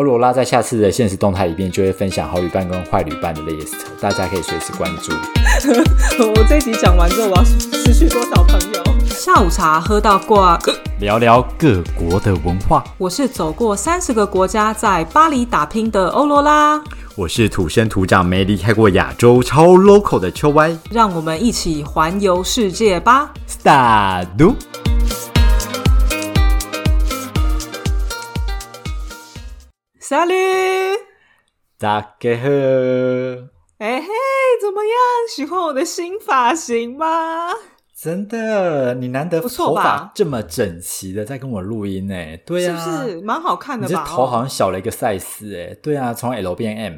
欧罗拉在下次的现实动态里面就会分享好旅伴跟坏旅伴的 list，大家可以随时关注。我这集讲完之后，我要失去多少朋友？下午茶喝到挂，聊聊各国的文化。我是走过三十个国家，在巴黎打拼的欧罗拉。我是土生土长没离开过亚洲、超 local 的秋歪。让我们一起环游世界吧！Start。Salut，大家好。哎嘿，怎么样？喜欢我的新发型吗？真的，你难得头发这么整齐的在跟我录音呢？对啊，是不是蛮好看的吧？你这头好像小了一个 size 哎。对啊，从 L 变 M。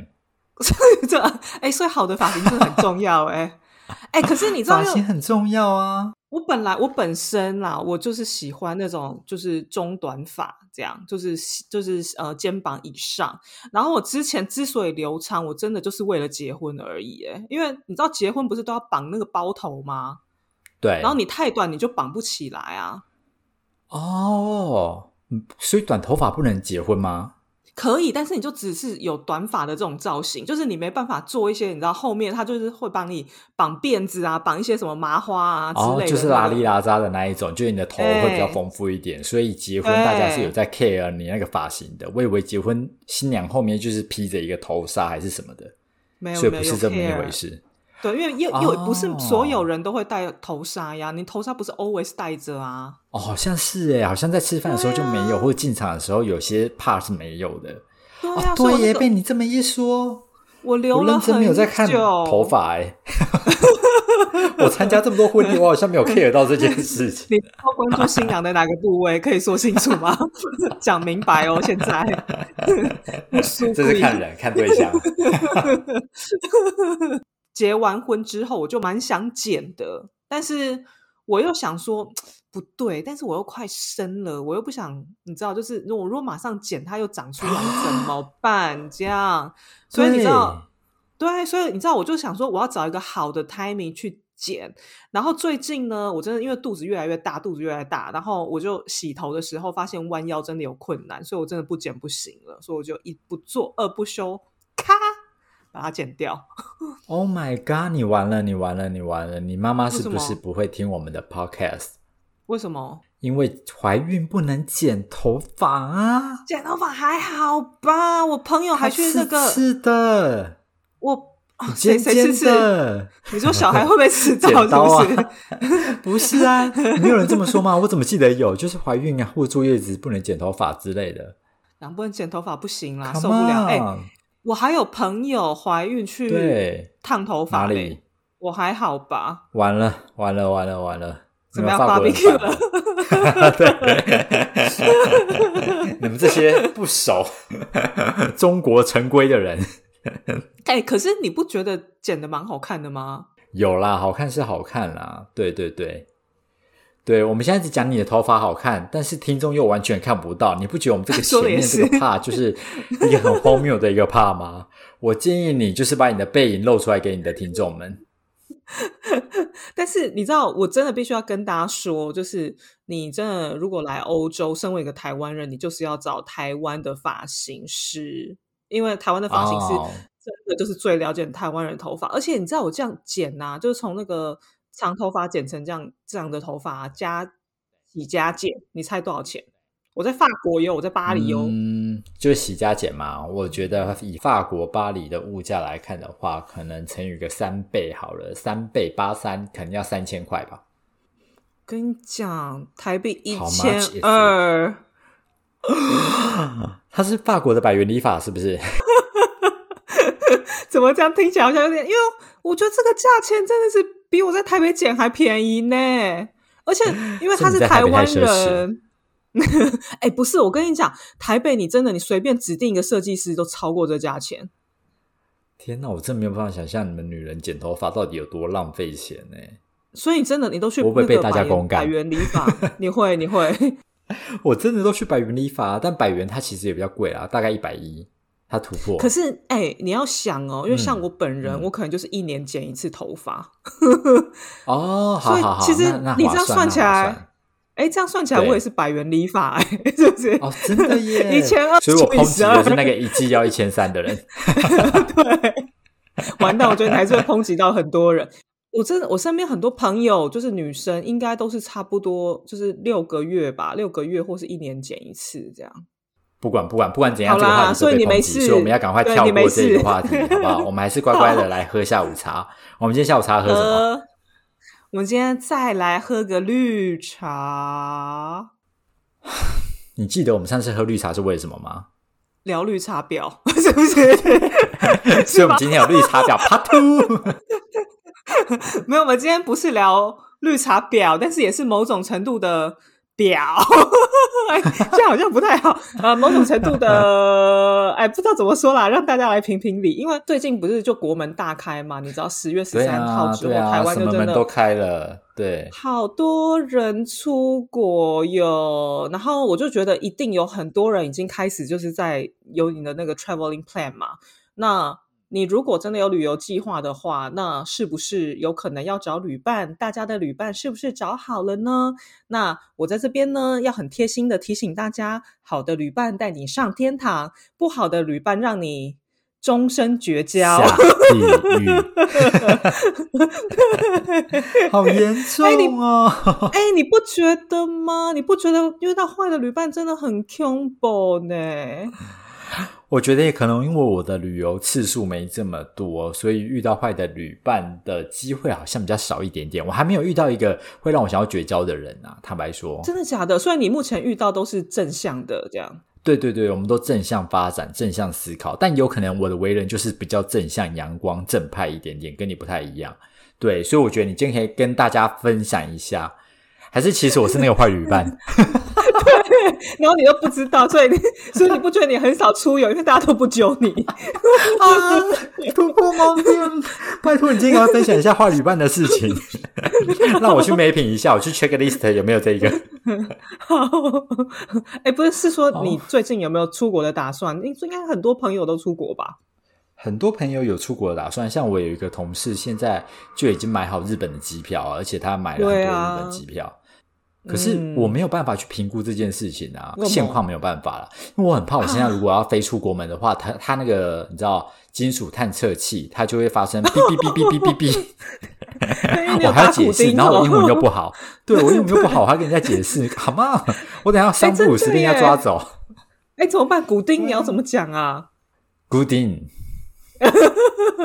这哎，所以好的发型真的很重要哎。哎，可是你知道发型很重要啊。我本来我本身啦，我就是喜欢那种就是中短发，这样就是就是呃肩膀以上。然后我之前之所以留长，我真的就是为了结婚而已。哎，因为你知道结婚不是都要绑那个包头吗？对。然后你太短，你就绑不起来啊。哦，所以短头发不能结婚吗？可以，但是你就只是有短发的这种造型，就是你没办法做一些，你知道后面他就是会帮你绑辫子啊，绑一些什么麻花啊之类的，就是拉里拉扎的那一种，就你的头会比较丰富一点。所以结婚大家是有在 care 你那个发型的。我以为结婚新娘后面就是披着一个头纱还是什么的，没有，所以不是这么一回事。对，因为又又不是所有人都会戴头纱呀，你头纱不是 always 戴着啊？哦，好像是哎，好像在吃饭的时候就没有，或者进场的时候有些怕是没有的。对啊，对耶，被你这么一说，我留了很没有在看头发哎。我参加这么多婚礼，我好像没有 care 到这件事情。你要关注新娘的哪个部位？可以说清楚吗？讲明白哦，现在。这是看人看对象。结完婚之后，我就蛮想剪的，但是我又想说不对，但是我又快生了，我又不想，你知道，就是如果如果马上剪，它又长出来怎么 办？这样，所以你知道，对，所以你知道，我就想说，我要找一个好的 timing 去剪。然后最近呢，我真的因为肚子越来越大，肚子越来越大，然后我就洗头的时候发现弯腰真的有困难，所以我真的不剪不行了，所以我就一不做二不休，咔。把它剪掉。Oh my god！你完了，你完了，你完了！你妈妈是不是不会听我们的 podcast？为什么？因为怀孕不能剪头发啊！剪头发还好吧？我朋友还去那个是的，我谁谁吃吃？你说小孩会不会吃到？是不是？不是啊，没有人这么说吗？我怎么记得有？就是怀孕啊，或坐月子不能剪头发之类的。两不能剪头发不行啦，受不了！哎。我还有朋友怀孕去烫头发里，我还好吧？完了完了完了完了！怎么样芭比 Q 了？你们这些不熟中国成规的人，哎，可是你不觉得剪的蛮好看的吗？有啦，好看是好看啦，对对对。对，我们现在只讲你的头发好看，但是听众又完全看不到。你不觉得我们这个前面这个怕就是一个很荒谬的一个怕吗？我建议你就是把你的背影露出来给你的听众们。但是你知道，我真的必须要跟大家说，就是你真的如果来欧洲，身为一个台湾人，你就是要找台湾的发型师，因为台湾的发型师真的就是最了解台湾人头发。而且你知道，我这样剪呐，就是从那个。长头发剪成这样这样的头发加洗加剪，你猜多少钱？我在法国有，我在巴黎有，嗯，就是洗加剪嘛。我觉得以法国巴黎的物价来看的话，可能乘以个三倍好了，三倍八三，肯定要三千块吧。跟你讲，台币一千二，它是法国的百元理法是不是？怎么这样听起来好像有点？因为我觉得这个价钱真的是。比我在台北剪还便宜呢，而且 因为他是台湾人，哎，不是，我跟你讲，台北你真的你随便指定一个设计师都超过这价钱。天哪，我真没有办法想象你们女人剪头发到底有多浪费钱呢？所以你真的你都去会被大家公干？百元理发，你 会你会？我真的都去百元理发，但百元它其实也比较贵啊，大概一百一。他突破，可是哎，你要想哦，因为像我本人，我可能就是一年剪一次头发。哦，所以其实你这样算起来，哎，这样算起来我也是百元理发，哎，是不是？哦，真的耶！一千二所以我抨击的是除以12那个一季要一千三的人。对，完蛋，我觉得你还是会抨击到很多人。我真的，我身边很多朋友就是女生，应该都是差不多就是六个月吧，六个月或是一年剪一次这样。不管不管不管怎样，这个话题都所以你没被抨击，事所以我们要赶快跳过这个话题，好不好？我们还是乖乖的来喝下午茶。我们今天下午茶喝什么？呃，我们今天再来喝个绿茶，你记得我们上次喝绿茶是为什么吗？聊绿茶婊，是不是？所以我们今天有绿茶婊 Part Two。没有，我们今天不是聊绿茶婊，但是也是某种程度的婊，哎这样好像不太好。呃，某种程度的，哎，不知道怎么说啦，让大家来评评理。因为最近不是就国门大开嘛，你知道十月十三号啊，之后，台湾就真的都开了。对，好多人出国哟，然后我就觉得一定有很多人已经开始就是在有你的那个 traveling plan 嘛。那你如果真的有旅游计划的话，那是不是有可能要找旅伴？大家的旅伴是不是找好了呢？那我在这边呢，要很贴心的提醒大家：好的旅伴带你上天堂，不好的旅伴让你终身绝交。好严 重哦！哎、你不觉得吗？你不觉得遇到坏的旅伴真的很恐怖呢？我觉得也可能因为我的旅游次数没这么多，所以遇到坏的旅伴的机会好像比较少一点点。我还没有遇到一个会让我想要绝交的人啊，坦白说。真的假的？虽然你目前遇到都是正向的，这样对对对，我们都正向发展、正向思考，但有可能我的为人就是比较正向、阳光、正派一点点，跟你不太一样。对，所以我觉得你今天可以跟大家分享一下，还是其实我是那个坏旅伴？对然后你又不知道，所以你 所以你不觉得你很少出游，因为大家都不揪你。啊，突破盲点！拜托你今天要分享一下坏旅伴的事情，让我去美品一下，我去 check list 有没有这一个。哎、不是，是说你哦最近有没有出国的打算？应应该很多朋友都出国吧？很多朋友有出国的打算，像我有一个同事，现在就已经买好日本的机票，而且他买了很多日本机票。可是嗯我没有办法去评估这件事情啊，现况没有办法了，因为我很怕我现在如果要飞出国门的话，它 它那个你知道金属探测器，它就会发生哔哔哔哔哔哔哔，我还要解释，然后我英文又不好，对我英文又不好，我还要跟人家解释，好吗？我等一下三不五时被人家抓走。哎、怎么办？古丁你要怎么讲啊？Good in，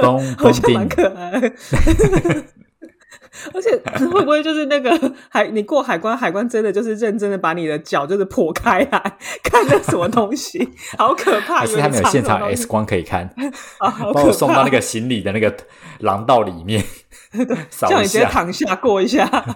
咚好咚像蛮，可爱。而且会不会就是那个海？你过海关，海关真的就是认真的把你的脚就是剖开来，看那什么东西，好可怕！还是他们有现场 X 光，可以看，把我送到那个行李的那个廊道里面 扫一叫你直接下。躺下过一下。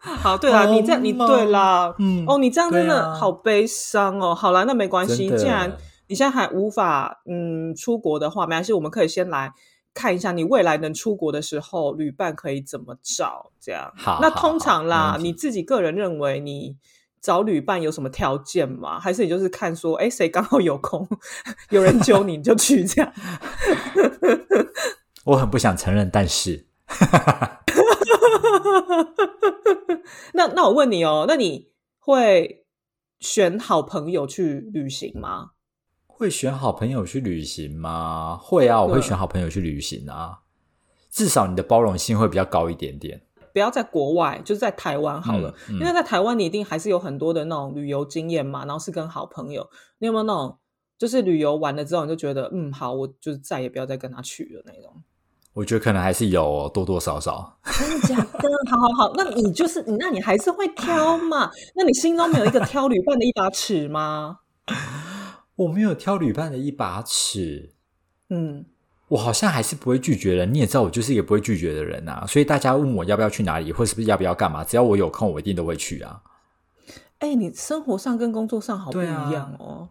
好，对啦，好你这样你吗对啦，嗯哦，你这样真的好悲伤哦。好啦，那没关系，既然你现在还无法嗯出国的话，没关系，我们可以先来看一下你未来能出国的时候，旅伴可以怎么找。这样，那通常啦，你自己个人认为你。找旅伴有什么条件吗？还是你就是看说，哎，谁刚好有空，有人揪你，你就去这样？我很不想承认，但是 那那我问你哦，那你会选好朋友去旅行吗？会选好朋友去旅行吗？会啊，我会对选好朋友去旅行啊。至少你的包容性会比较高一点点。不要在国外，就是在台湾好了，嗯嗯因为在台湾你一定还是有很多的那种旅游经验嘛，然后是跟好朋友，你有没有那种就是旅游完了之后你就觉得嗯好，我就是再也不要再跟他去了那种？我觉得可能还是有哦多多少少。真的假的？好好好，那你就是你，那你还是会挑嘛？那你心中没有一个挑旅伴的一把尺吗？我没有挑旅伴的一把尺，嗯，我好像还是不会拒绝人。你也知道，我就是一个不会拒绝的人啊。所以大家问我要不要去哪里，或是不是要不要干嘛，只要我有空，我一定都会去啊。哎、你生活上跟工作上好不一样哦。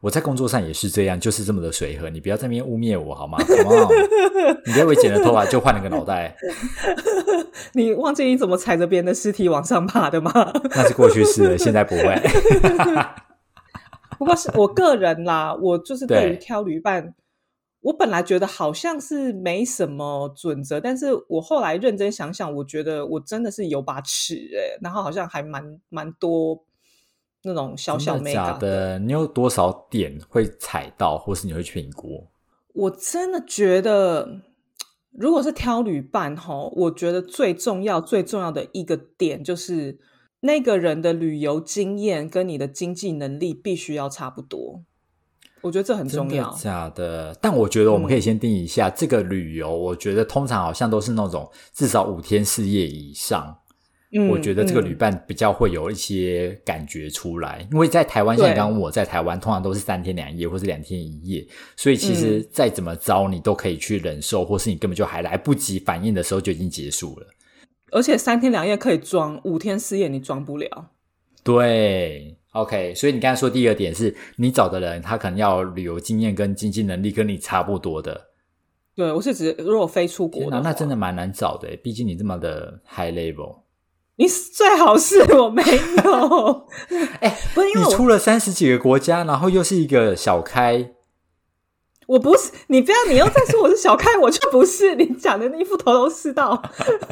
我在工作上也是这样，就是这么的随和。你不要在那边污蔑我好吗 你不要为剪了头发就换了个脑袋，你忘记你怎么踩着别人的尸体往上爬的吗？那是过去式了，现在不会。不过是我个人啦，我就是对于挑旅伴，我本来觉得好像是没什么准则，但是我后来认真想想，我觉得我真的是有把尺哎，然后好像还蛮蛮多那种小小美感的。你有多少点会踩到，或是你会评估？我真的觉得，如果是挑旅伴哈，我觉得最重要最重要的一个点就是那个人的旅游经验跟你的经济能力必须要差不多。我觉得这很重要。假的，但我觉得我们可以先定一下这个旅游。我觉得通常好像都是那种至少五天四夜以上。嗯，我觉得这个旅伴比较会有一些感觉出来。因为在台湾，像刚刚我在台湾，通常都是三天两夜或是两天一夜，所以其实再怎么糟，你都可以去忍受，或是你根本就还来不及反应的时候就已经结束了。而且三天两夜可以装，五天四夜你装不了。对。OK，所以你刚才说第二点是你找的人，他可能要旅游经验跟经济能力跟你差不多的。对，我是指如果非出国的，那真的蛮难找的。毕竟你这么的 high level，你最好是我没有。哎，不是因为你出了三十几个国家，然后又是一个小开，我不是你不要，你又再说我是小开，我就不是。你讲的那一副头头是道。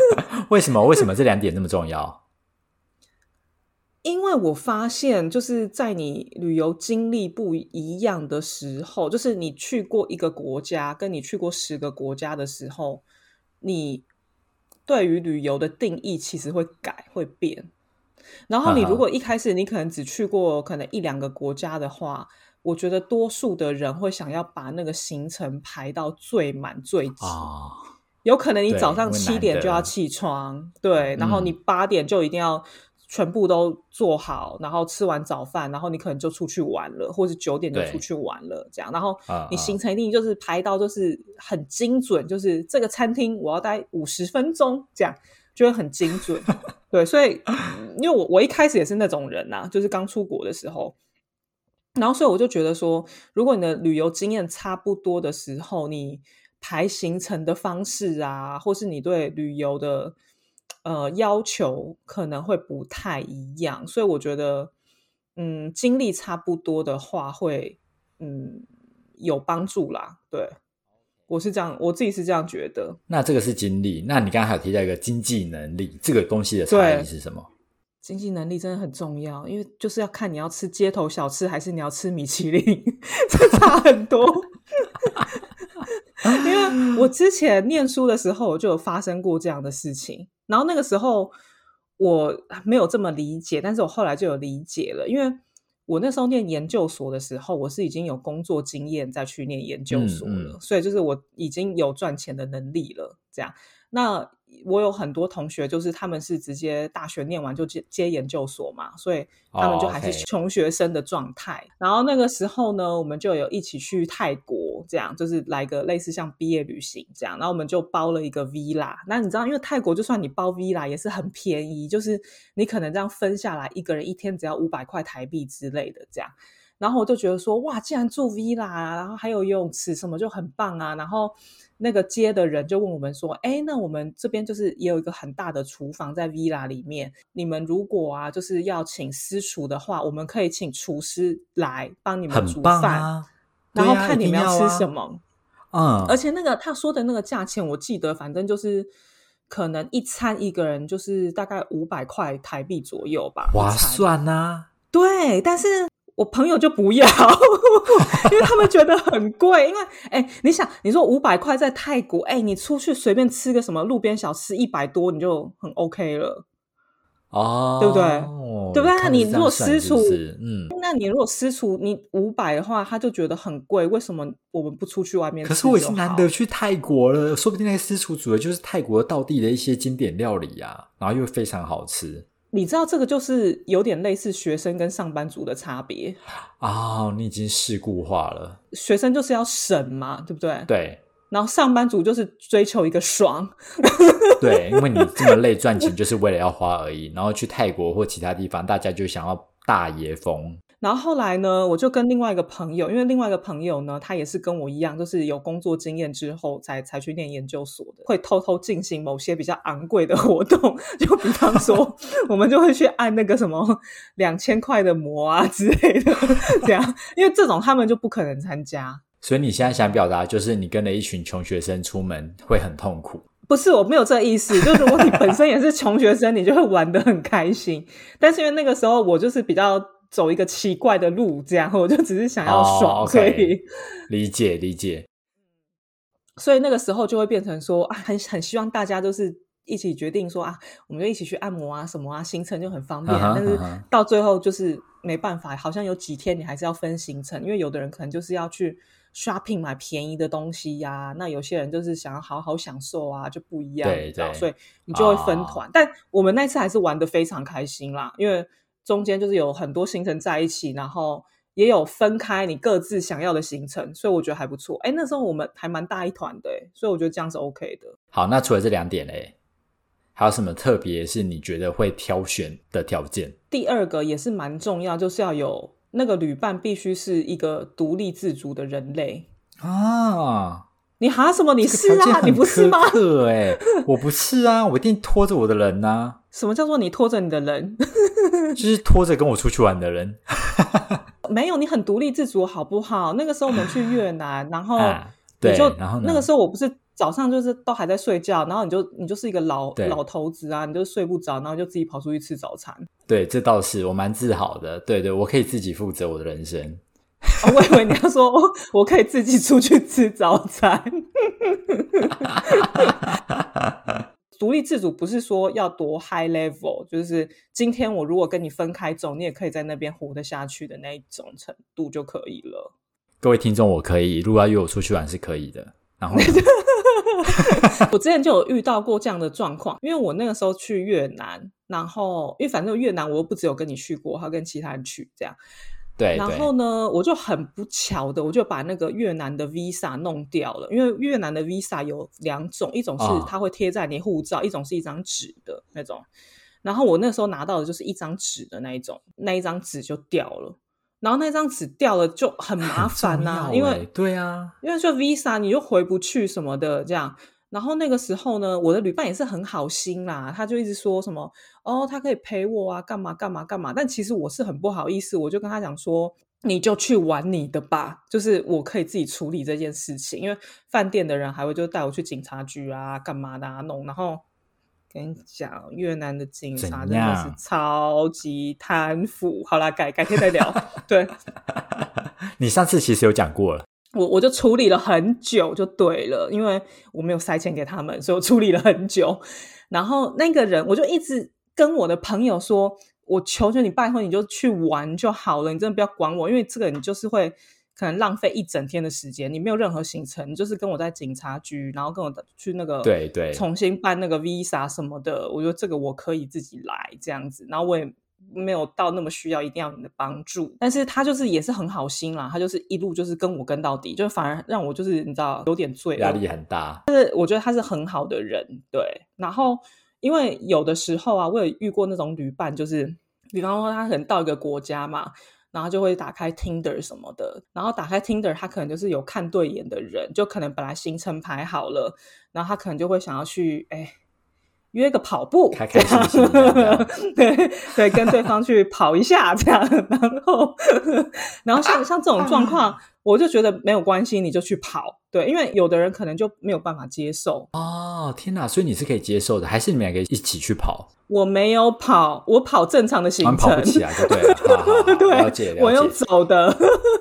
为什么？为什么这两点那么重要？因为我发现，就是在你旅游经历不一样的时候，就是你去过一个国家，跟你去过十个国家的时候，你对于旅游的定义其实会改会变。然后你如果一开始你可能只去过可能一两个国家的话，我觉得多数的人会想要把那个行程排到最满最挤。有可能你早上七点就要起床，对，然后你八点就一定要。全部都做好，然后吃完早饭，然后你可能就出去玩了，或者九点就出去玩了，这样。然后你行程一定就是排到就是很精准，就是这个餐厅我要待五十分钟，这样就会很精准。对，所以因为我我一开始也是那种人呐，就是刚出国的时候，然后所以我就觉得说，如果你的旅游经验差不多的时候，你排行程的方式啊，或是你对旅游的。呃，要求可能会不太一样，所以我觉得，嗯，经历差不多的话，会嗯有帮助啦。对，我是这样，我自己是这样觉得。那这个是经历，那你刚刚还有提到一个经济能力，这个东西的差异是什么？经济能力真的很重要，因为就是要看你要吃街头小吃，还是你要吃米其林，这差很多。因为我之前念书的时候就有发生过这样的事情。然后那个时候我没有这么理解，但是我后来就有理解了，因为我那时候念研究所的时候，我是已经有工作经验再去念研究所了，所以就是我已经有赚钱的能力了，这样那。我有很多同学，就是他们是直接大学念完就接接研究所嘛，所以他们就还是穷学生的状态。然后那个时候呢，我们就有一起去泰国，这样就是来个类似像毕业旅行这样。然后我们就包了一个 villa。那你知道，因为泰国就算你包 villa 也是很便宜，就是你可能这样分下来，一个人一天只要五百块台币之类的这样。然后我就觉得说，哇，既然住 villa，然后还有游泳池什么，就很棒啊。然后。那个接的人就问我们说：“哎，那我们这边就是也有一个很大的厨房在 villa 里面，你们如果啊就是要请私厨的话，我们可以请厨师来帮你们煮饭，然后看你们要吃什么。嗯，而且那个他说的那个价钱，我记得反正就是可能一餐一个人就是大概五百块台币左右吧，划算呐。对，但是。我朋友就不要，因为他们觉得很贵。因为，哎，你想，你说五百块在泰国，哎，你出去随便吃个什么路边小吃，一百多你就很 OK 了，哦，对不对？对不对？你如果私厨，嗯，那你如果私厨，你五百的话，他就觉得很贵。为什么我们不出去外面？可是我已经难得去泰国了，说不定那个私厨煮的就是泰国道地的一些经典料理呀，然后又非常好吃。你知道这个就是有点类似学生跟上班族的差别啊！你已经事故化了。学生就是要省嘛，对不对？对。然后上班族就是追求一个爽。对，因为你这么累赚钱就是为了要花而已。然后去泰国或其他地方，大家就想要大爷风。然后后来呢，我就跟另外一个朋友，因为另外一个朋友呢，他也是跟我一样，就是有工作经验之后才才去念研究所的，会偷偷进行某些比较昂贵的活动，就比方说，我们就会去按那个什么两千块的膜啊之类的，这样，因为这种他们就不可能参加。所以你现在想表达就是你跟了一群穷学生出门会很痛苦。不是，我没有这意思。就如果你本身也是穷学生，你就会玩的很开心。但是因为那个时候我就是比较走一个奇怪的路，这样 我就只是想要爽，所以理解理解。所以那个时候就会变成说啊，很很希望大家都是一起决定说啊，我们就一起去按摩啊什么啊，行程就很方便。但是到最后就是没办法，好像有几天你还是要分行程，因为有的人可能就是要去。shopping 买便宜的东西呀，那有些人就是想要好好享受啊，就不一样，对对，所以你就会分团。但我们那次还是玩的非常开心啦，因为中间就是有很多行程在一起，然后也有分开你各自想要的行程，所以我觉得还不错。哎，那时候我们还蛮大一团的，所以我觉得这样是 OK 的。好，那除了这两点嘞，还有什么特别是你觉得会挑选的条件？第二个也是蛮重要，就是要有。那个旅伴必须是一个独立自主的人类啊！你哈什么？你是啊？你不是吗？哎，我不是啊！我一定拖着我的人呐！什么叫做你拖着你的人？就是拖着跟我出去玩的人。没有，你很独立自主，好不好？那个时候我们去越南，然后对，然后那个时候我不是。早上就是都还在睡觉，然后你就你就是一个老老头子啊，你就睡不着，然后就自己跑出去吃早餐。对，这倒是我蛮自豪的。对对，我可以自己负责我的人生。我以为你要说我可以自己出去吃早餐。独立自主不是说要多 high level，就是今天我如果跟你分开走，你也可以在那边活得下去的那一种程度就可以了。各位听众，我可以，如果要约我出去玩是可以的。然后。我之前就有遇到过这样的状况，因为我那个时候去越南，然后因为反正越南我又不只有跟你去过，还跟其他人去这样。对。然后呢，我就很不巧的，我就把那个越南的 visa 弄掉了，因为越南的 visa 有两种，一种是它会贴在你护照，一种是一张纸的那种。然后我那时候拿到的就是一张纸的那一种，那一张纸就掉了。然后那张纸掉了就很麻烦呐，因为对啊，因为就 Visa 你就回不去什么的这样。然后那个时候呢，我的旅伴也是很好心啦，他就一直说什么哦，他可以陪我啊，干嘛干嘛干嘛。但其实我是很不好意思，我就跟他讲说，你就去玩你的吧，就是我可以自己处理这件事情。因为饭店的人还会就带我去警察局啊，干嘛的啊弄，然后。跟你讲，越南的警察真的是超级贪腐。好啦，改改天再聊。对，你上次其实有讲过了。我我就处理了很久，就对了，因为我没有塞钱给他们，所以我处理了很久。然后那个人，我就一直跟我的朋友说：“我求求你，拜托你就去玩就好了，你真的不要管我，因为这个你就是会。”可能浪费一整天的时间，你没有任何行程，就是跟我在警察局，然后跟我去那个对对重新办那个 visa 什么的。我觉得这个我可以自己来这样子，然后我也没有到那么需要一定要你的帮助。但是他就是也是很好心啦，他就是一路就是跟我跟到底，就反而让我就是你知道有点罪压力很大。但是我觉得他是很好的人，对。然后因为有的时候啊，我有遇过那种旅伴，就是比方说他可能到一个国家嘛。然后就会打开 Tinder 什么的，然后打开 Tinder，他可能就是有看对眼的人，就可能本来行程排好了，然后他可能就会想要去，哎，约个跑步，开开心心，对对，跟对方去跑一下这样，然后 然后像像这种状况。我就觉得没有关系，你就去跑，对，因为有的人可能就没有办法接受。哦，天哪！所以你是可以接受的，还是你们两个一起去跑？我没有跑，我跑正常的行程，跑不起来就对了。对，了解了解。我用走的，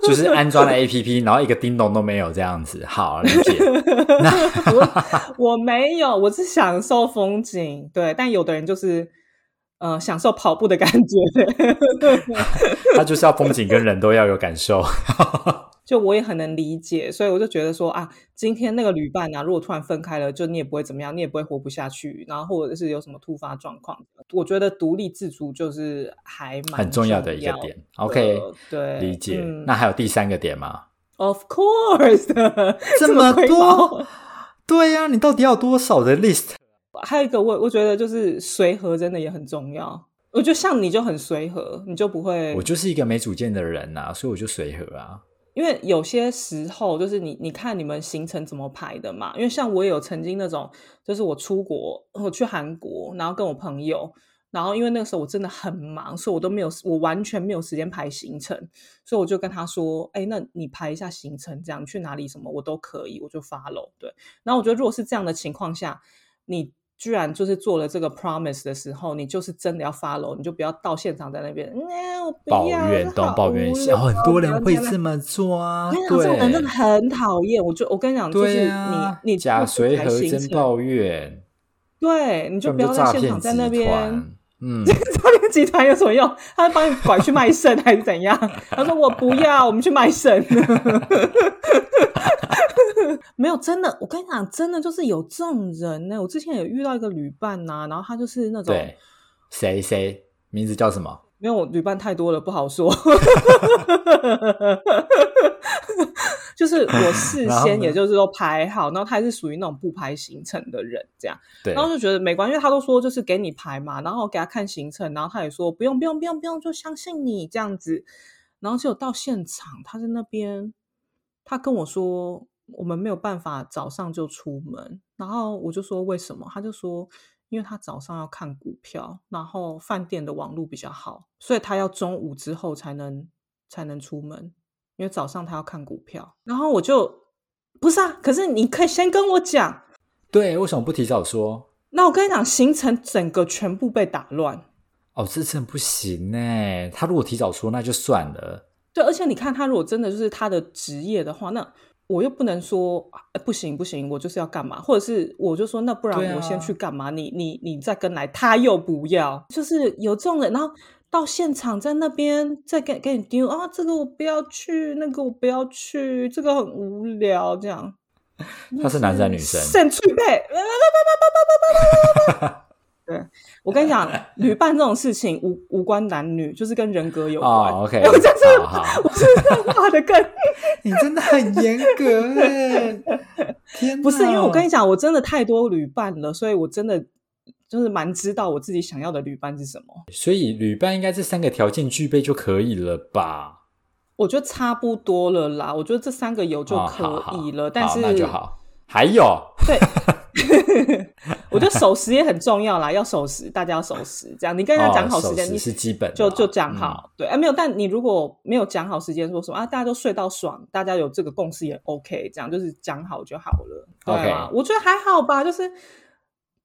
就是安装了 A P P，然后一个叮咚都没有这样子。好，理解。我我没有，我是享受风景。对，但有的人就是呃享受跑步的感觉。他就是要风景跟人都要有感受。就我也很能理解，所以我就觉得说啊，今天那个旅伴啊，如果突然分开了，就你也不会怎么样，你也不会活不下去，然后或者是有什么突发状况，我觉得独立自主就是还蛮很重要的一个点。OK，对，理解。那还有第三个点吗？Of course，这么多，对呀，你到底要多少的 list？还有一个，我我觉得就是随和，真的也很重要。我觉得像你就很随和，你就不会，我就是一个没主见的人呐，所以我就随和啊。因为有些时候就是你，你看你们行程怎么排的嘛？因为像我也有曾经那种，就是我出国，我去韩国，然后跟我朋友，然后因为那个时候我真的很忙，所以我都没有，我完全没有时间排行程，所以我就跟他说：“哎，那你排一下行程，这样去哪里什么我都可以，我就发喽。”对。然后我觉得如果是这样的情况下，你。居然就是做了这个 promise 的时候，你就是真的要 follow，你就不要到现场在那边，嗯，我抱怨，都抱怨，然后很多人会这么做啊，我跟你讲，这种人真的很讨厌。我就我跟你讲，就是你你假随和真抱怨，对，你就不要在现场在那边。嗯，诈骗集团有什么用？他帮你拐去卖肾还是怎样？他说我不要，我们去卖肾。没有真的，我跟你讲，真的就是有这种人呢。我之前有遇到一个旅伴呐，然后他就是那种谁谁名字叫什么？因为我旅伴太多了，不好说。就是我事 先也就是说排好，然后他是属于那种不排行程的人，这样，然后就觉得没关系，因为他都说就是给你排嘛，然后给他看行程，然后他也说不用不用不用不用，就相信你这样子。然后结果到现场，他在那边，他跟我说我们没有办法早上就出门，然后我就说为什么？他就说。因为他早上要看股票，然后饭店的网络比较好，所以他要中午之后才能才能出门。因为早上他要看股票，然后我就不是啊。可是你可以先跟我讲，对，为什么不提早说？那我跟你讲，行程整个全部被打乱。哦，这真不行呢。他如果提早说，那就算了。对，而且你看，他如果真的就是他的职业的话，那。我又不能说不行不行，我就是要干嘛，或者是我就说那不然我先去干嘛？你你你再跟来，他又不要，就是有这种人，然后到现场在那边再给给你丢啊，这个我不要去，那个我不要去，这个很无聊，这样。他是男生女生？肾脆配。对，我跟你讲，旅伴这种事情无无关男女，就是跟人格有关。OK，我这是我是画的更，你真的很严格。天，不是因为我跟你讲，我真的太多旅伴了，所以我真的就是蛮知道我自己想要的旅伴是什么。所以旅伴应该这三个条件具备就可以了吧？我觉得差不多了啦，我觉得这三个有就可以了。但是那就好，还有对。我觉得守时也很重要啦，要守时，大家要守时。这样，你跟人家讲好时间，你是基本就就讲好。对，哎，没有，但你如果没有讲好时间，说什么啊？大家都睡到爽，大家有这个共识也 OK。这样就是讲好就好了。OK，我觉得还好吧，就是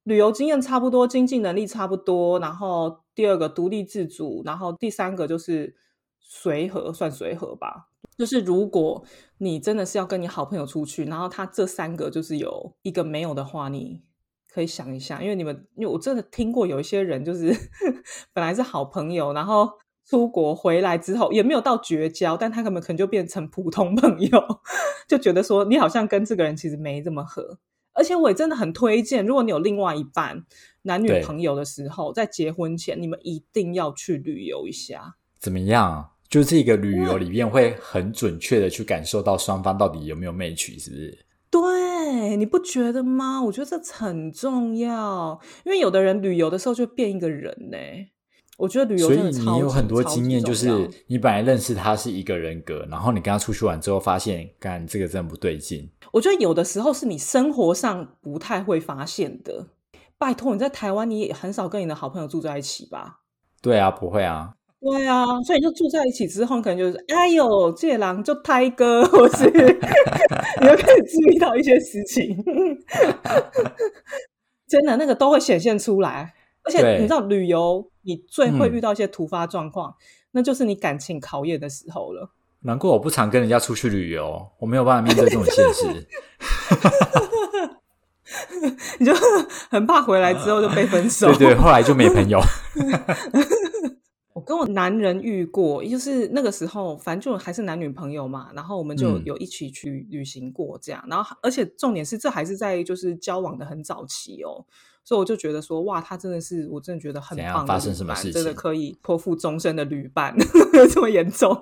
旅游经验差不多，经济能力差不多，然后第二个独立自主，然后第三个就是随和，算随和吧。就是如果你真的是要跟你好朋友出去，然后他这三个就是有一个没有的话，你可以想一下，因为你们，因为我真的听过有一些人，就是 本来是好朋友，然后出国回来之后也没有到绝交，但他根本可能就变成普通朋友，就觉得说你好像跟这个人其实没这么合。而且我也真的很推荐，如果你有另外一半男女朋友的时候，在结婚前你们一定要去旅游一下，怎么样？就这个旅游里面会很准确的去感受到双方到底有没有 match，是不是？对，你不觉得吗？我觉得这很重要，因为有的人旅游的时候就变一个人呢。我觉得旅游所以你有很多经验，就是你本来认识他是一个人格，然后你跟他出去玩之后，发现干这个真的不对劲。我觉得有的时候是你生活上不太会发现的。拜托，你在台湾你也很少跟你的好朋友住在一起吧？对啊，不会啊。对啊，所以你就住在一起之后，可能就是哎呦，这狼就胎哥，或是 你就可以注意到一些事情，真的那个都会显现出来。而且你知道，旅游你最会遇到一些突发状况，那就是你感情考验的时候了。难怪我不常跟人家出去旅游，我没有办法面对这种现实。你就很怕回来之后就被分手，对对，后来就没朋友。我跟我男人遇过，就是那个时候，反正就还是男女朋友嘛，然后我们就有一起去旅行过，这样，然后而且重点是，这还是在就是交往的很早期哦，所以我就觉得说，哇，他真的是，我真的觉得很棒，发生什么事情，真的可以托付终身的旅伴，这么严重。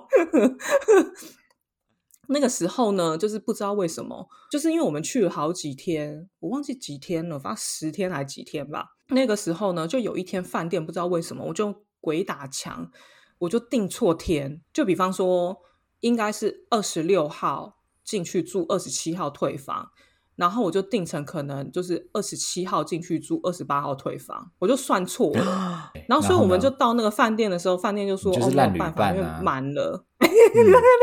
那个时候呢，就是不知道为什么，就是因为我们去了好几天，我忘记几天了，反正十天还几天吧。那个时候呢，就有一天饭店不知道为什么，我就。鬼打墙，我就订错天。就比方说，应该是二十六号进去住，二十七号退房。然后我就定成可能就是二十七号进去住，二十八号退房，我就算错了。然后所以我们就到那个饭店的时候，饭店就说就是烂旅伴因为满了。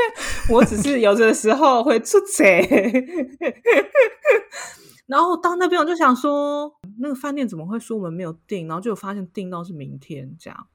我只是有的时候会出贼。然后到那边我就想说，那个饭店怎么会说我们没有订？然后就发现订到是明天这样。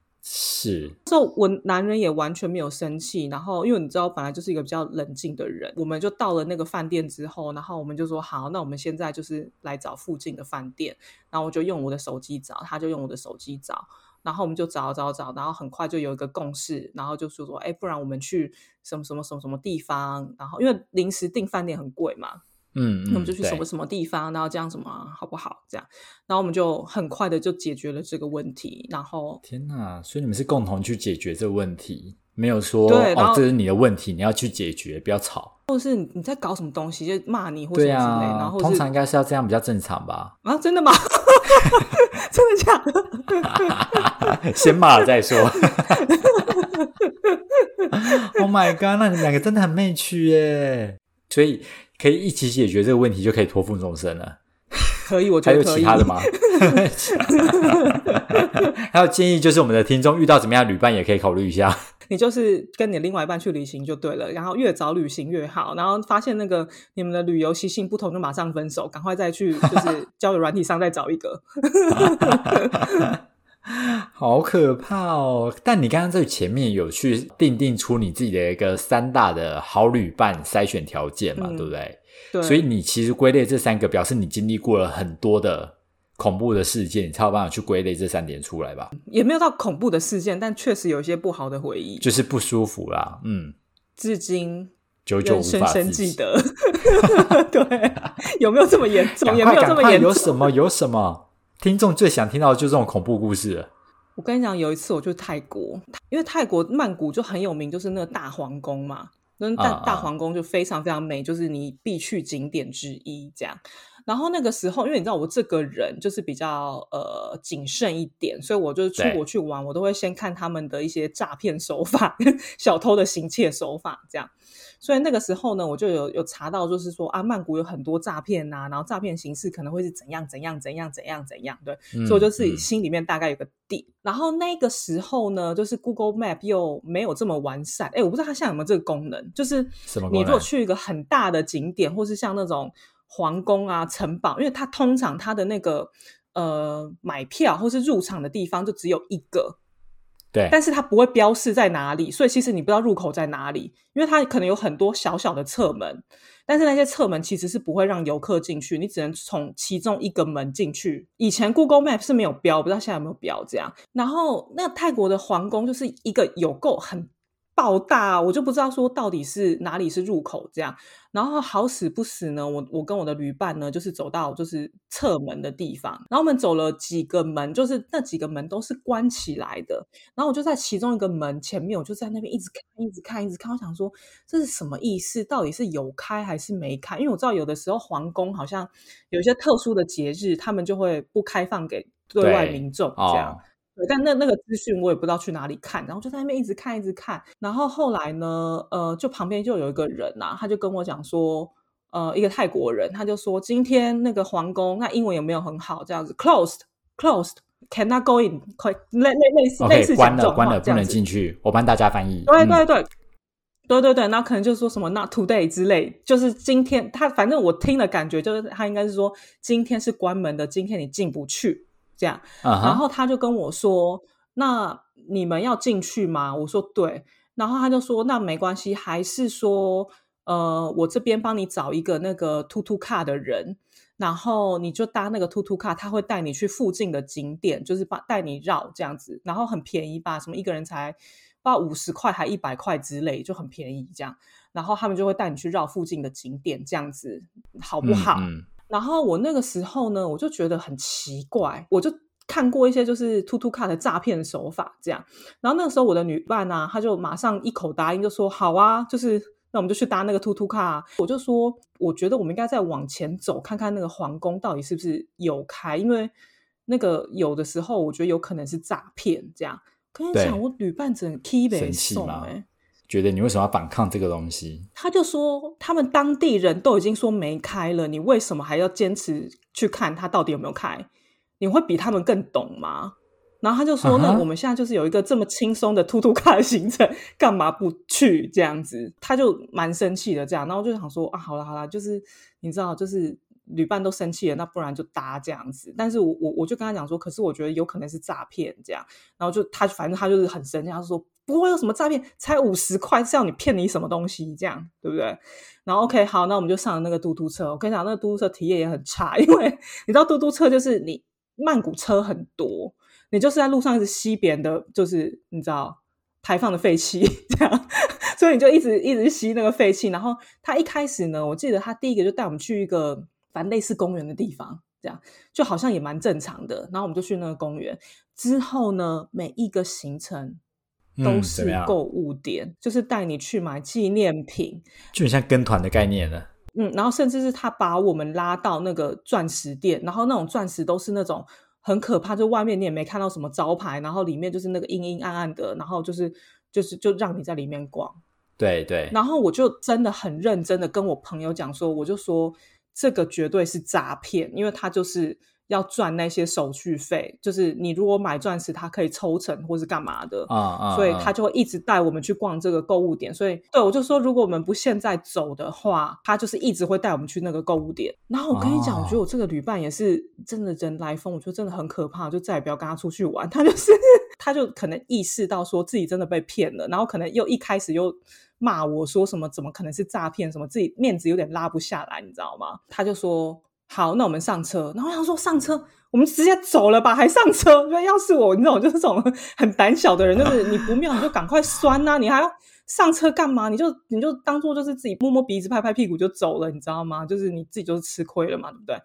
是，之后我男人也完全没有生气，然后因为你知道，本来就是一个比较冷静的人，我们就到了那个饭店之后，然后我们就说好，那我们现在就是来找附近的饭店，然后我就用我的手机找，他就用我的手机找，然后我们就找找找，然后很快就有一个共识，然后就说说，哎，不然我们去什么什么什么什么地方，然后因为临时订饭店很贵嘛。嗯，那我们就去什么什么地方，然后这样什么好不好？这样，然后我们就很快的就解决了这个问题。然后，天哪！所以你们是共同去解决这个问题，没有说哦，这是你的问题，你要去解决，不要吵。或是你在搞什么东西，就骂你或什么之类。然后通常应该是要这样比较正常吧？啊，真的吗？真的假的？先骂了再说。Oh my god！那你们两个真的很媚趣耶，所以。可以一起解决这个问题，就可以托付终身了。可以，我觉得还有其他的吗？还有建议，就是我们的听众遇到怎么样旅伴，也可以考虑一下。你就是跟你另外一半去旅行就对了，然后越早旅行越好。然后发现那个你们的旅游习性不同，就马上分手，赶快再去就是交友软体上再找一个。好可怕哦！但你刚刚在前面有去定定出你自己的一个三大的好旅伴筛选条件嘛，对不对？对。所以你其实归类这三个，表示你经历过了很多的恐怖的事件，你才有办法去归类这三点出来吧？也没有到恐怖的事件，但确实有一些不好的回忆，就是不舒服啦。嗯，至今久久无法深记得。对，有没有这么严重？也没有这么严重。有什么？有什么？听众最想听到的就是这种恐怖故事。我跟你讲，有一次我去泰国，因为泰国曼谷就很有名，就是那个大皇宫嘛，那大大皇宫就非常非常美，就是你必去景点之一。这样，然后那个时候，因为你知道我这个人就是比较呃谨慎一点，所以我就出国去玩，我都会先看他们的一些诈骗手法、小偷的行窃手法，这样。所以那个时候呢，我就有有查到，就是说啊，曼谷有很多诈骗呐，然后诈骗形式可能会是怎样怎样怎样怎样怎样，对，所以我就自己心里面大概有个底。然后那个时候呢，就是 Google Map 又没有这么完善，哎，我不知道它现在有没有这个功能，就是你如果去一个很大的景点，或是像那种皇宫啊、城堡，因为它通常它的那个呃买票或是入场的地方就只有一个。对，但是它不会标示在哪里，所以其实你不知道入口在哪里，因为它可能有很多小小的侧门，但是那些侧门其实是不会让游客进去，你只能从其中一个门进去。以前 Google Map 是没有标，不知道现在有没有标这样。然后那泰国的皇宫就是一个有够很。爆大，我就不知道说到底是哪里是入口这样，然后好死不死呢，我我跟我的旅伴呢，就是走到就是侧门的地方，然后我们走了几个门，就是那几个门都是关起来的，然后我就在其中一个门前面，我就在那边一直看，一直看，一直看，我想说这是什么意思？到底是有开还是没开？因为我知道有的时候皇宫好像有一些特殊的节日，他们就会不开放给对外民众这样。对，但那那个资讯我也不知道去哪里看，然后就在那边一直看一直看，然后后来呢，呃，就旁边就有一个人呐，他就跟我讲说，呃，一个泰国人，他就说今天那个皇宫，那英文有没有很好？这样子，closed，closed，cannot go in，快类类类似类似关了关了不能进去，我帮大家翻译。对对对，对对对，那可能就是说什么 not today 之类，就是今天他反正我听了感觉就是他应该是说今天是关门的，今天你进不去。这样，然后他就跟我说：“那你们要进去吗？”我说：“对。”然后他就说：“那没关系，还是说，呃，我这边帮你找一个那个突突卡的人，然后你就搭那个突突卡，他会带你去附近的景点，就是把带你绕这样子，然后很便宜吧？什么一个人才不知道五十块还一百块之类，就很便宜这样。然后他们就会带你去绕附近的景点，这样子好不好？”然后我那个时候呢，我就觉得很奇怪，我就看过一些就是突突卡的诈骗手法这样。然后那个时候我的女伴呢，她就马上一口答应，就说好啊，就是那我们就去搭那个突突卡。我就说，我觉得我们应该再往前走，看看那个皇宫到底是不是有开，因为那个有的时候我觉得有可能是诈骗这样。跟你讲，我女伴整 key 被送哎。觉得你为什么要反抗这个东西？他就说他们当地人都已经说没开了，你为什么还要坚持去看他到底有没有开？你会比他们更懂吗？然后他就说：“那我们现在就是有一个这么轻松的突突卡的行程，干嘛不去这样子？”他就蛮生气的这样，然后就想说：“啊，好了好了，就是你知道，就是旅伴都生气了，那不然就搭这样子。”但是我我我就跟他讲说：“可是我觉得有可能是诈骗这样。”然后就他反正他就是很生气，他说：“不会有什么诈骗，才五十块是要你骗你什么东西这样，对不对？”然后 OK 好，那我们就上了那个嘟嘟车。我跟你讲，那个嘟嘟车体验也很差，因为你知道嘟嘟车就是你曼谷车很多。你就是在路上一直吸别人的，就是你知道排放的废气，这样，所以你就一直一直吸那个废气。然后他一开始呢，我记得他第一个就带我们去一个反正类似公园的地方，这样就好像也蛮正常的。然后我们就去那个公园，之后呢，每一个行程都是购物点，就是带你去买纪念品，就很像跟团的概念了。嗯，然后甚至是他把我们拉到那个钻石店，然后那种钻石都是那种。很可怕，就外面你也没看到什么招牌，然后里面就是那个阴阴暗暗的，然后就是就是就让你在里面逛。对对。然后我就真的很认真的跟我朋友讲说，我就说这个绝对是诈骗，因为他就是。要赚那些手续费，就是你如果买钻石，它可以抽成或是干嘛的啊啊，所以他就会一直带我们去逛这个购物点。所以，对我就说，如果我们不现在走的话，他就是一直会带我们去那个购物点。然后我跟你讲，我觉得我这个旅伴也是真的人来疯，我觉得真的很可怕，就再也不要跟他出去玩。他就是，他就可能意识到说自己真的被骗了，然后可能又一开始又骂我说什么，怎么可能是诈骗？什么自己面子有点拉不下来，你知道吗？他就说。好，那我们上车。然后他说上车，我们直接走了吧，还上车？因为要是我，你知道，就是这种很胆小的人，就是你不妙你就赶快酸呐，你还要上车干嘛？你就你就当做就是自己摸摸鼻子、拍拍屁股就走了，你知道吗？就是你自己就是吃亏了嘛，对不对？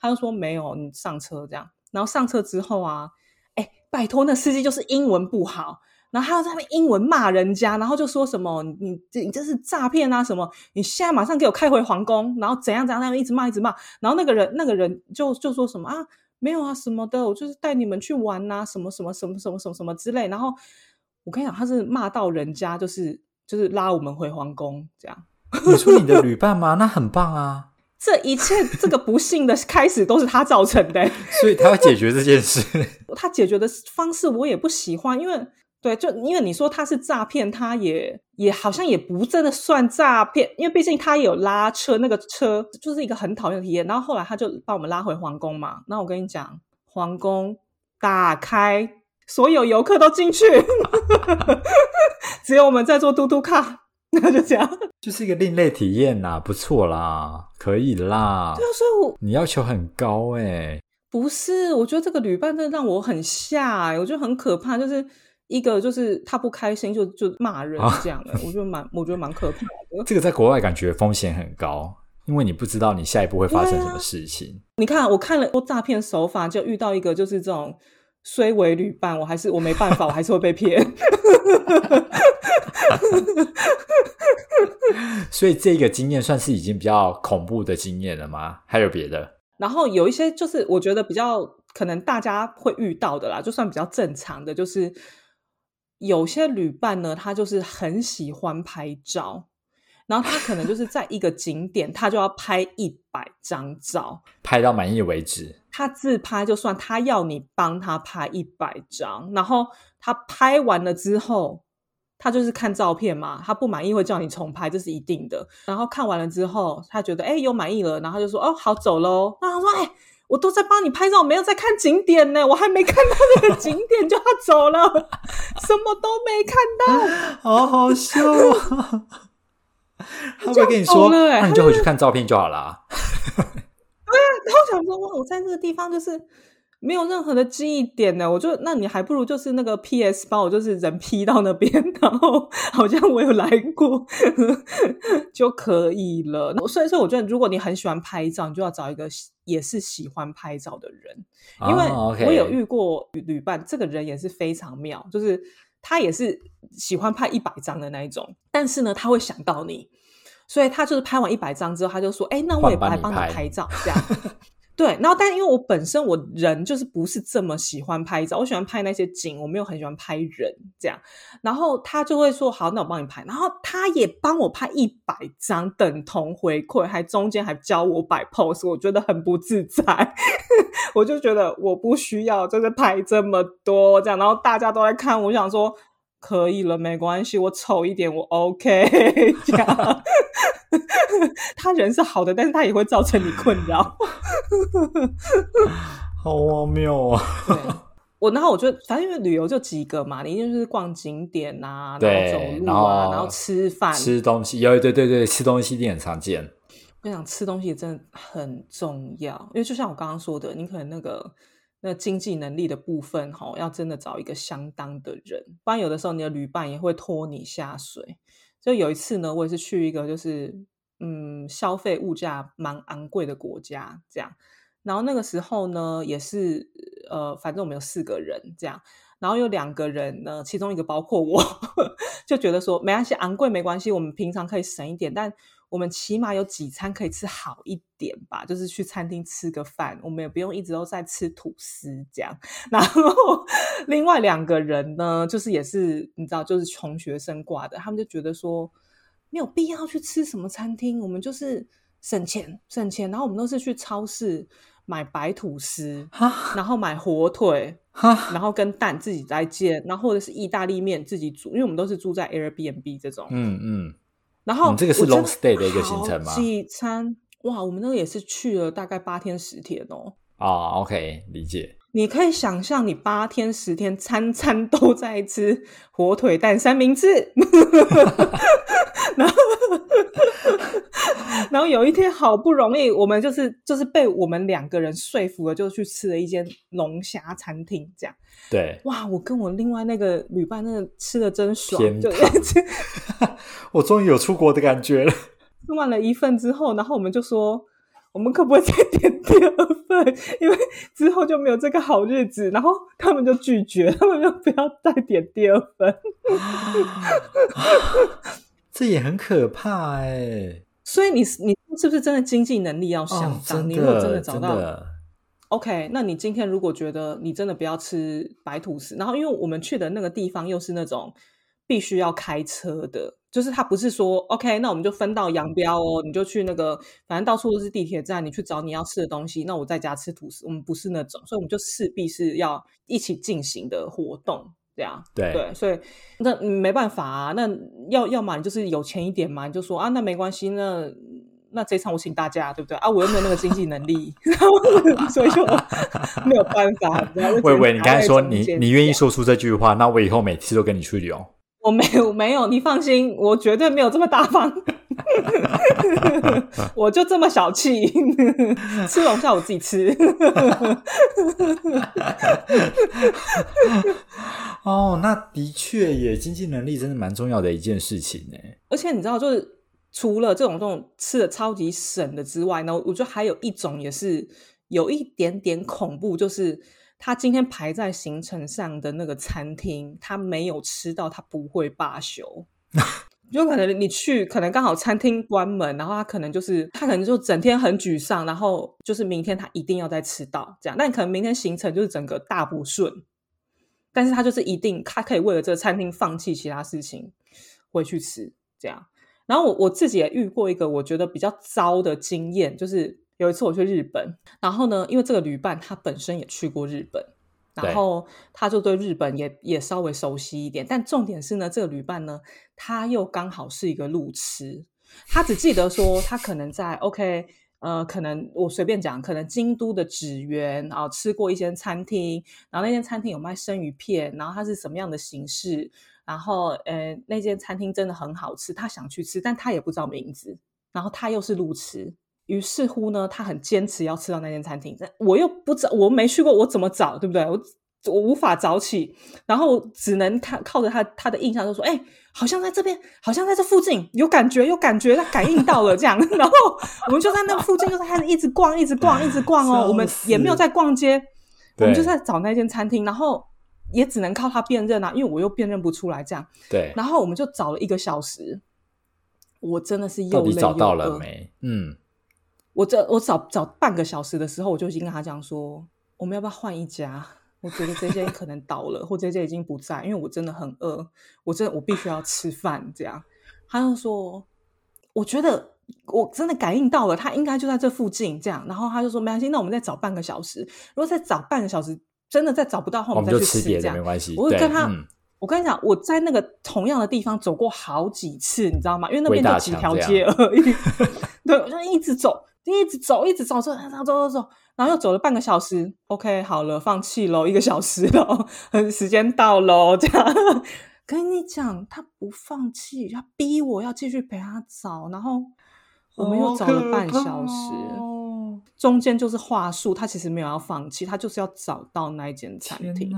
他就说没有，你上车这样。然后上车之后啊，哎，拜托，那司机就是英文不好。然后他要在那边英文骂人家，然后就说什么你这你这是诈骗啊什么？你现在马上给我开回皇宫，然后怎样怎样那样一直骂一直骂。然后那个人那个人就就说什么啊没有啊什么的，我就是带你们去玩呐什么什么什么什么什么什么之类。然后我跟你讲，他是骂到人家就是就是拉我们回皇宫这样。你说你的旅伴吗？那很棒啊！这一切这个不幸的开始都是他造成的，所以他要解决这件事。他解决的方式我也不喜欢，因为。对，就因为你说他是诈骗，他也也好像也不真的算诈骗，因为毕竟他也有拉车，那个车就是一个很讨厌的体验。然后后来他就把我们拉回皇宫嘛。那我跟你讲，皇宫打开，所有游客都进去，只有我们在做嘟嘟卡，那就这样，就是一个另类体验呐，不错啦，可以啦。对啊，所以我你要求很高哎，不是？我觉得这个旅伴真的让我很吓，我觉得很可怕，就是。一个就是他不开心就就骂人这样的，我觉得蛮我觉得蛮可怕的。这个在国外感觉风险很高，因为你不知道你下一步会发生什么事情。你看，我看了多诈骗手法，就遇到一个就是这种虽为旅伴，我还是我没办法，我还是会被骗。所以这个经验算是已经比较恐怖的经验了吗？还有别的？然后有一些就是我觉得比较可能大家会遇到的啦，就算比较正常的，就是。有些旅伴呢，他就是很喜欢拍照，然后他可能就是在一个景点，他就要拍一百张照，拍到满意为止。他自拍就算，他要你帮他拍一百张，然后他拍完了之后，他就是看照片嘛，他不满意会叫你重拍，这是一定的。然后看完了之后，他觉得哎有满意了，然后就说哦好走喽。那他说哎。我都在帮你拍照，没有在看景点呢。我还没看到那个景点就要走了，什么都没看到，好好笑啊！他会跟你说，那你就回去看照片就好了。对啊，然后想说，我在这个地方就是。没有任何的记忆点呢，我就那你还不如就是那个 P.S. 把我就是人 P 到那边，然后好像我有来过 就可以了。所以说，我觉得如果你很喜欢拍照，你就要找一个也是喜欢拍照的人，因为我有遇过旅伴，这个人也是非常妙，就是他也是喜欢拍一百张的那一种，但是呢，他会想到你，所以他就是拍完一百张之后，他就说：“哎，那我也来帮你拍照。”这样。对，然后但因为我本身我人就是不是这么喜欢拍照，我喜欢拍那些景，我没有很喜欢拍人这样。然后他就会说好，那我帮你拍。然后他也帮我拍一百张，等同回馈，还中间还教我摆 pose，我觉得很不自在。我就觉得我不需要，就是拍这么多这样。然后大家都在看，我想说。可以了，没关系，我丑一点，我 OK。这样，他人是好的，但是他也会造成你困扰。好荒谬啊！我然后我就反正因为旅游就几个嘛，你一定就是逛景点啊，然后走路啊，然后吃饭、吃东西。有对对对，吃东西一定很常见。我想吃东西真的很重要，因为就像我刚刚说的，你可能那个。那经济能力的部分，哈，要真的找一个相当的人，不然有的时候你的旅伴也会拖你下水。就有一次呢，我也是去一个就是嗯消费物价蛮昂贵的国家，这样，然后那个时候呢，也是呃，反正我们有四个人这样，然后有两个人呢，其中一个包括我，就觉得说没关系，昂贵没关系，我们平常可以省一点，但。我们起码有几餐可以吃好一点吧，就是去餐厅吃个饭，我们也不用一直都在吃吐司这样。然后另外两个人呢，就是也是你知道，就是穷学生挂的，他们就觉得说没有必要去吃什么餐厅，我们就是省钱省钱。然后我们都是去超市买白吐司，然后买火腿，然后跟蛋自己在煎，然后或者是意大利面自己煮，因为我们都是住在 Airbnb 这种，嗯嗯。然后这个是 long stay 的一个行程吗？几餐哇，我们那个也是去了大概八天十天哦。啊，OK，理解。你可以想象，你八天十天，餐餐 都在吃火腿蛋三明治。然后，然后有一天好不容易，我们就是就是被我们两个人说服了，就去吃了一间龙虾餐厅。这样，对，哇，我跟我另外那个旅伴，那个吃的真爽，就我终于有出国的感觉了。吃完了一份之后，然后我们就说。我们可不可以再点第二份？因为之后就没有这个好日子。然后他们就拒绝，他们就不要再点第二份。这也很可怕哎。所以你你是不是真的经济能力要相当？你如果真的找到，OK，那你今天如果觉得你真的不要吃白吐司，然后因为我们去的那个地方又是那种必须要开车的。就是他不是说 OK，那我们就分道扬镳哦，你就去那个，反正到处都是地铁站，你去找你要吃的东西，那我在家吃吐司。我们不是那种，所以我们就势必是要一起进行的活动，这样对对，所以那没办法啊，那要要么你就是有钱一点嘛，你就说啊，那没关系，那那这场我请大家，对不对啊？我又没有那个经济能力，所以说 没有办法。喂喂，你刚才说你你愿意说出这句话，那我以后每次都跟你去旅游。我没有没有，你放心，我绝对没有这么大方，我就这么小气，吃龙虾我自己吃。哦，那的确也，经济能力真的蛮重要的一件事情呢。而且你知道，就是除了这种这种吃的超级省的之外呢，我觉得还有一种也是有一点点恐怖，就是。他今天排在行程上的那个餐厅，他没有吃到，他不会罢休。就可能你去，可能刚好餐厅关门，然后他可能就是他可能就整天很沮丧，然后就是明天他一定要再吃到这样。但可能明天行程就是整个大不顺，但是他就是一定他可以为了这个餐厅放弃其他事情回去吃这样。然后我我自己也遇过一个我觉得比较糟的经验，就是。有一次我去日本，然后呢，因为这个旅伴他本身也去过日本，然后他就对日本也也稍微熟悉一点。但重点是呢，这个旅伴呢，他又刚好是一个路痴，他只记得说他可能在 OK，呃，可能我随便讲，可能京都的纸园啊吃过一间餐厅，然后那间餐厅有卖生鱼片，然后它是什么样的形式，然后呃，那间餐厅真的很好吃，他想去吃，但他也不知道名字，然后他又是路痴。于是乎呢，他很坚持要吃到那间餐厅，我又不知我没去过，我怎么找，对不对？我我无法早起，然后只能看靠着他他的印象，就说，哎，好像在这边，好像在这附近，有感觉，有感觉，他感应到了。这样，然后我们就在那附近，就是开始一直逛，一直逛，一直逛哦，我们也没有在逛街，我们就在找那间餐厅，然后也只能靠他辨认啊，因为我又辨认不出来这样，对，然后我们就找了一个小时，我真的是又累又饿，没？嗯。我这我早早半个小时的时候，我就已经跟他讲说，我们要不要换一家？我觉得这间可能倒了，或这间已经不在，因为我真的很饿，我真的我必须要吃饭。这样，他就说，我觉得我真的感应到了，他应该就在这附近。这样，然后他就说没关系，那我们再找半个小时。如果再找半个小时，真的再找不到后，我们再去吃。这样没关系。我会跟他，我跟你讲，我在那个同样的地方走过好几次，你知道吗？因为那边就几条街而已。对，我就一直走。一直走，一直走，走走走走，然后又走了半个小时。OK，好了，放弃喽，一个小时了，时间到喽。这样 跟你讲，他不放弃，他逼我要继续陪他找，然后我们又找了半小时。中间就是话术，他其实没有要放弃，他就是要找到那一间餐厅。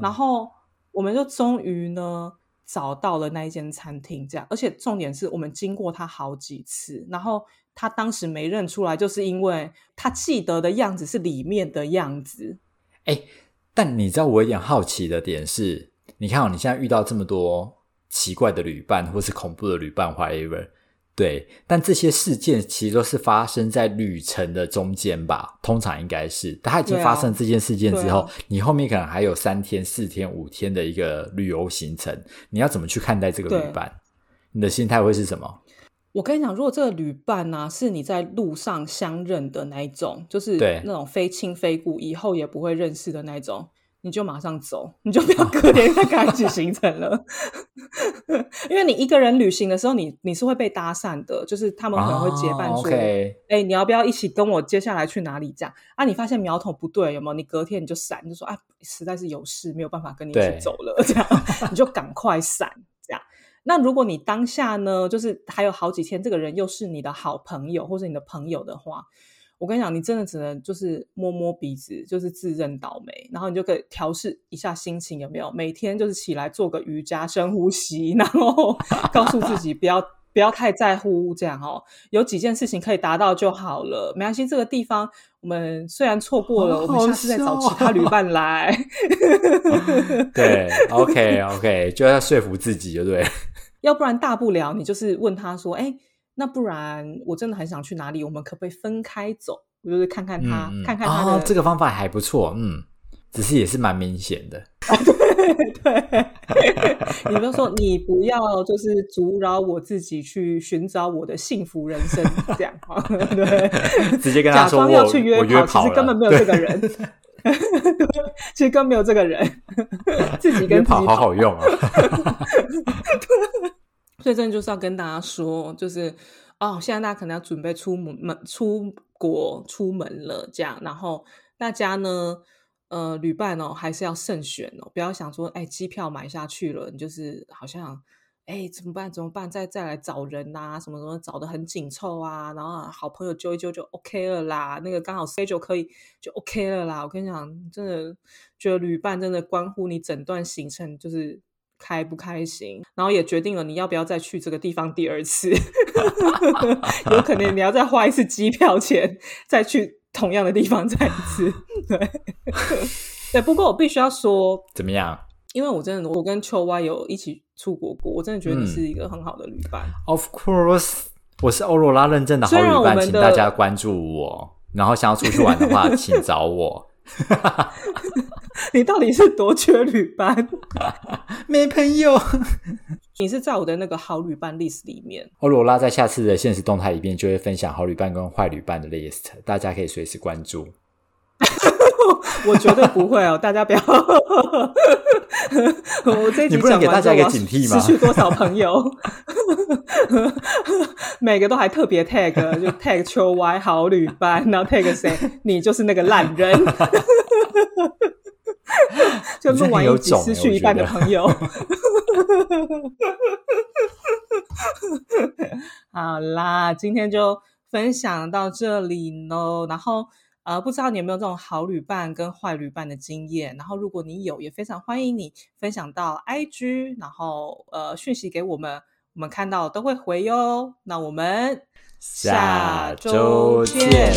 然后我们就终于呢找到了那一间餐厅，这样，而且重点是我们经过他好几次，然后。他当时没认出来，就是因为他记得的样子是里面的样子。哎，但你知道我有点好奇的点是，你看哦，你现在遇到这么多奇怪的旅伴，或是恐怖的旅伴，whatever，对，但这些事件其实都是发生在旅程的中间吧？通常应该是，他已经发生这件事件之后，你后面可能还有三天、四天、五天的一个旅游行程，你要怎么去看待这个旅伴？你的心态会是什么？我跟你讲，如果这个旅伴呢是你在路上相认的那一种，就是那种非亲非故，以后也不会认识的那种，你就马上走，你就不要隔 天再开始行程了。因为你一个人旅行的时候，你你是会被搭讪的，就是他们可能会结伴说：“哎，你要不要一起跟我接下来去哪里？”这样啊，你发现苗头不对，有没有？你隔天你就闪，就说：“啊，实在是有事，没有办法跟你一起走了。”这样 你就赶快闪。那如果你当下呢，就是还有好几天，这个人又是你的好朋友或是你的朋友的话，我跟你讲，你真的只能就是摸摸鼻子，就是自认倒霉，然后你就可以调试一下心情，有没有？每天就是起来做个瑜伽、深呼吸，然后 告诉自己不要不要太在乎这样哦。有几件事情可以达到就好了，没关系。这个地方我们虽然错过了，我们下次再找其他旅伴来。对，OK OK，就要说服自己，对不对？要不然大不了你就是问他说：“哎，那不然我真的很想去哪里，我们可不可以分开走？我就是看看他，看看他的这个方法还不错，嗯，只是也是蛮明显的。对。对，你就说你不要就是阻扰我自己去寻找我的幸福人生，这样 对，直接跟他说要去约跑，其实根本没有这个人，其实根本没有这个人，自己跟跑好好用啊。”所以真的就是要跟大家说，就是哦，现在大家可能要准备出门门出国出门了，这样，然后大家呢，呃，旅伴哦，还是要慎选哦，不要想说，哎，机票买下去了，你就是好像，哎，怎么办？怎么办？再再来找人呐，什么什么，找的很紧凑啊，然后好朋友揪一揪就 OK 了啦，那个刚好 schedule 可以就 OK 了啦。我跟你讲，真的觉得旅伴真的关乎你整段行程，就是。开不开心，然后也决定了你要不要再去这个地方第二次，有可能你要再花一次机票钱再去同样的地方再一次。对，对。不过我必须要说，怎么样？因为我真的，我跟秋蛙有一起出国过，我真的觉得你是一个很好的旅伴。Of course，我是欧罗拉认证的好旅伴，请大家关注我。然后想要出去玩的话，请找我。你到底是多缺旅伴？没朋友。你是在我的那个好旅伴 list 里面。欧罗拉在下次的现实动态里面就会分享好旅伴跟坏旅伴的 list，大家可以随时关注。我绝对不会哦，大家不要。我这集讲完之后，失去多少朋友？每个都还特别 tag，就 tag 秋 Y 好旅伴，然后 tag 谁？你就是那个烂人。就录完一集，失去一半的朋友。好啦，今天就分享到这里喽。然后呃，不知道你有没有这种好旅伴跟坏旅伴的经验？然后如果你有，也非常欢迎你分享到 IG，然后呃讯息给我们，我们看到都会回哟。那我们下周见。